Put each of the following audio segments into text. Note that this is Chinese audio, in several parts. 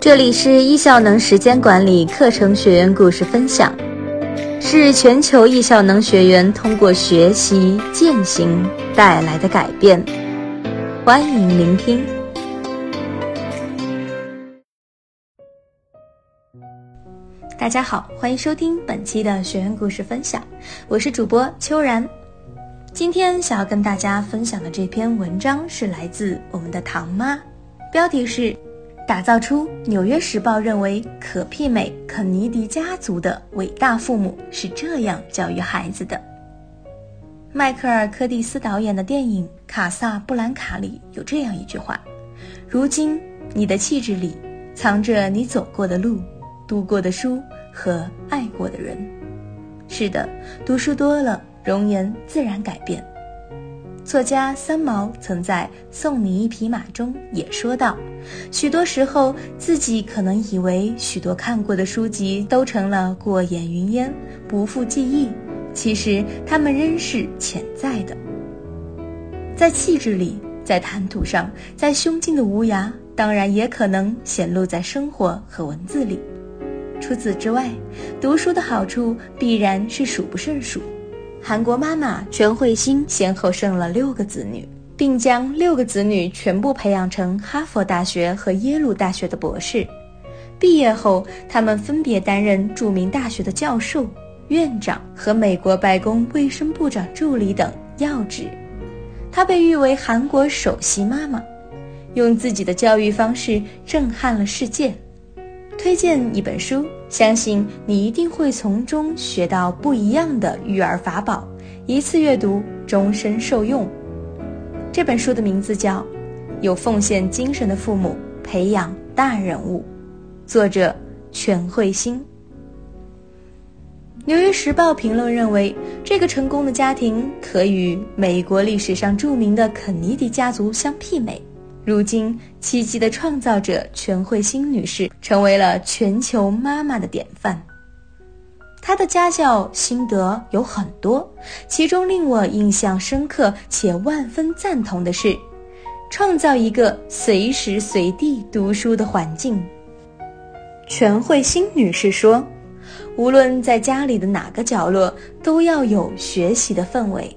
这里是易效能时间管理课程学员故事分享，是全球易效能学员通过学习践行带来的改变。欢迎聆听。大家好，欢迎收听本期的学员故事分享，我是主播秋然。今天想要跟大家分享的这篇文章是来自我们的唐妈，标题是。打造出《纽约时报》认为可媲美肯尼迪家族的伟大父母是这样教育孩子的。迈克尔·柯蒂斯导演的电影《卡萨布兰卡》里有这样一句话：“如今，你的气质里藏着你走过的路、读过的书和爱过的人。”是的，读书多了，容颜自然改变。作家三毛曾在《送你一匹马》中也说道：“许多时候，自己可能以为许多看过的书籍都成了过眼云烟，不复记忆。其实，它们仍是潜在的，在气质里，在谈吐上，在胸襟的无涯，当然也可能显露在生活和文字里。除此之外，读书的好处必然是数不胜数。”韩国妈妈全慧欣先后生了六个子女，并将六个子女全部培养成哈佛大学和耶鲁大学的博士。毕业后，他们分别担任著名大学的教授、院长和美国白宫卫生部长助理等要职。她被誉为韩国首席妈妈，用自己的教育方式震撼了世界。推荐一本书。相信你一定会从中学到不一样的育儿法宝，一次阅读，终身受用。这本书的名字叫《有奉献精神的父母培养大人物》，作者全慧欣。《纽约时报》评论认为，这个成功的家庭可与美国历史上著名的肯尼迪家族相媲美。如今，奇迹的创造者全慧欣女士成为了全球妈妈的典范。她的家教心得有很多，其中令我印象深刻且万分赞同的是，创造一个随时随地读书的环境。全慧欣女士说：“无论在家里的哪个角落，都要有学习的氛围。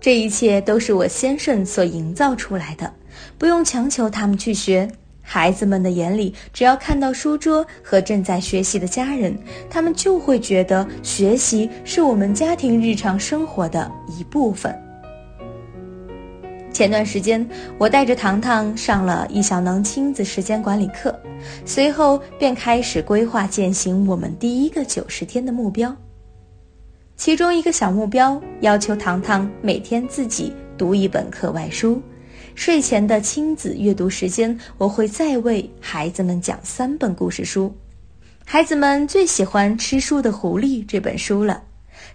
这一切都是我先生所营造出来的。”不用强求他们去学，孩子们的眼里，只要看到书桌和正在学习的家人，他们就会觉得学习是我们家庭日常生活的一部分。前段时间，我带着糖糖上了易小能亲子时间管理课，随后便开始规划践行我们第一个九十天的目标。其中一个小目标要求糖糖每天自己读一本课外书。睡前的亲子阅读时间，我会再为孩子们讲三本故事书。孩子们最喜欢《吃书的狐狸》这本书了。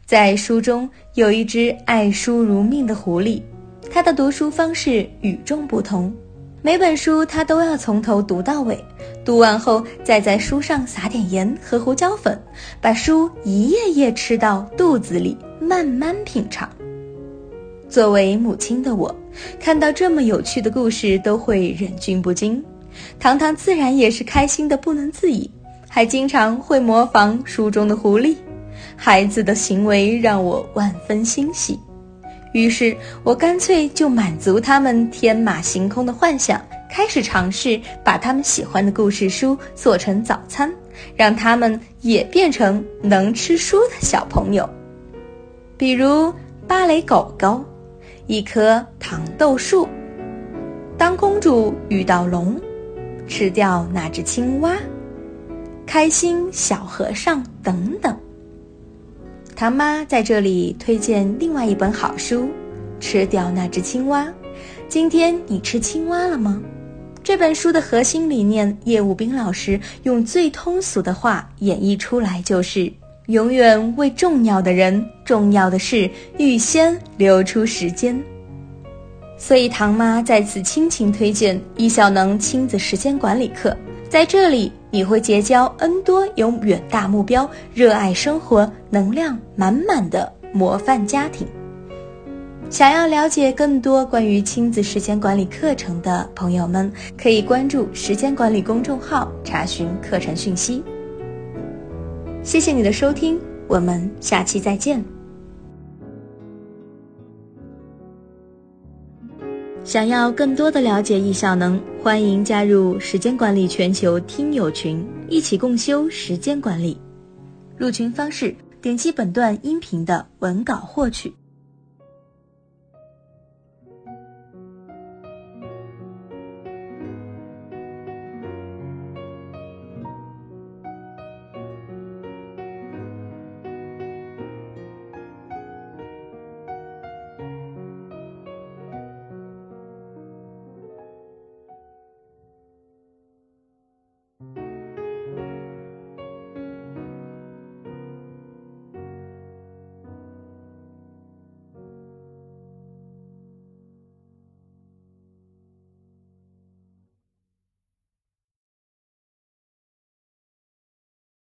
在书中有一只爱书如命的狐狸，它的读书方式与众不同。每本书它都要从头读到尾，读完后再在书上撒点盐和胡椒粉，把书一页页吃到肚子里，慢慢品尝。作为母亲的我，看到这么有趣的故事都会忍俊不禁。糖糖自然也是开心的不能自已，还经常会模仿书中的狐狸。孩子的行为让我万分欣喜，于是我干脆就满足他们天马行空的幻想，开始尝试把他们喜欢的故事书做成早餐，让他们也变成能吃书的小朋友。比如芭蕾狗狗。一棵糖豆树。当公主遇到龙，吃掉那只青蛙。开心小和尚等等。唐妈在这里推荐另外一本好书《吃掉那只青蛙》。今天你吃青蛙了吗？这本书的核心理念，叶武斌老师用最通俗的话演绎出来，就是。永远为重要的人、重要的事预先留出时间。所以，唐妈在此倾情推荐易效能亲子时间管理课。在这里，你会结交 N 多有远大目标、热爱生活、能量满满的模范家庭。想要了解更多关于亲子时间管理课程的朋友们，可以关注时间管理公众号查询课程讯息。谢谢你的收听，我们下期再见。想要更多的了解易效能，欢迎加入时间管理全球听友群，一起共修时间管理。入群方式：点击本段音频的文稿获取。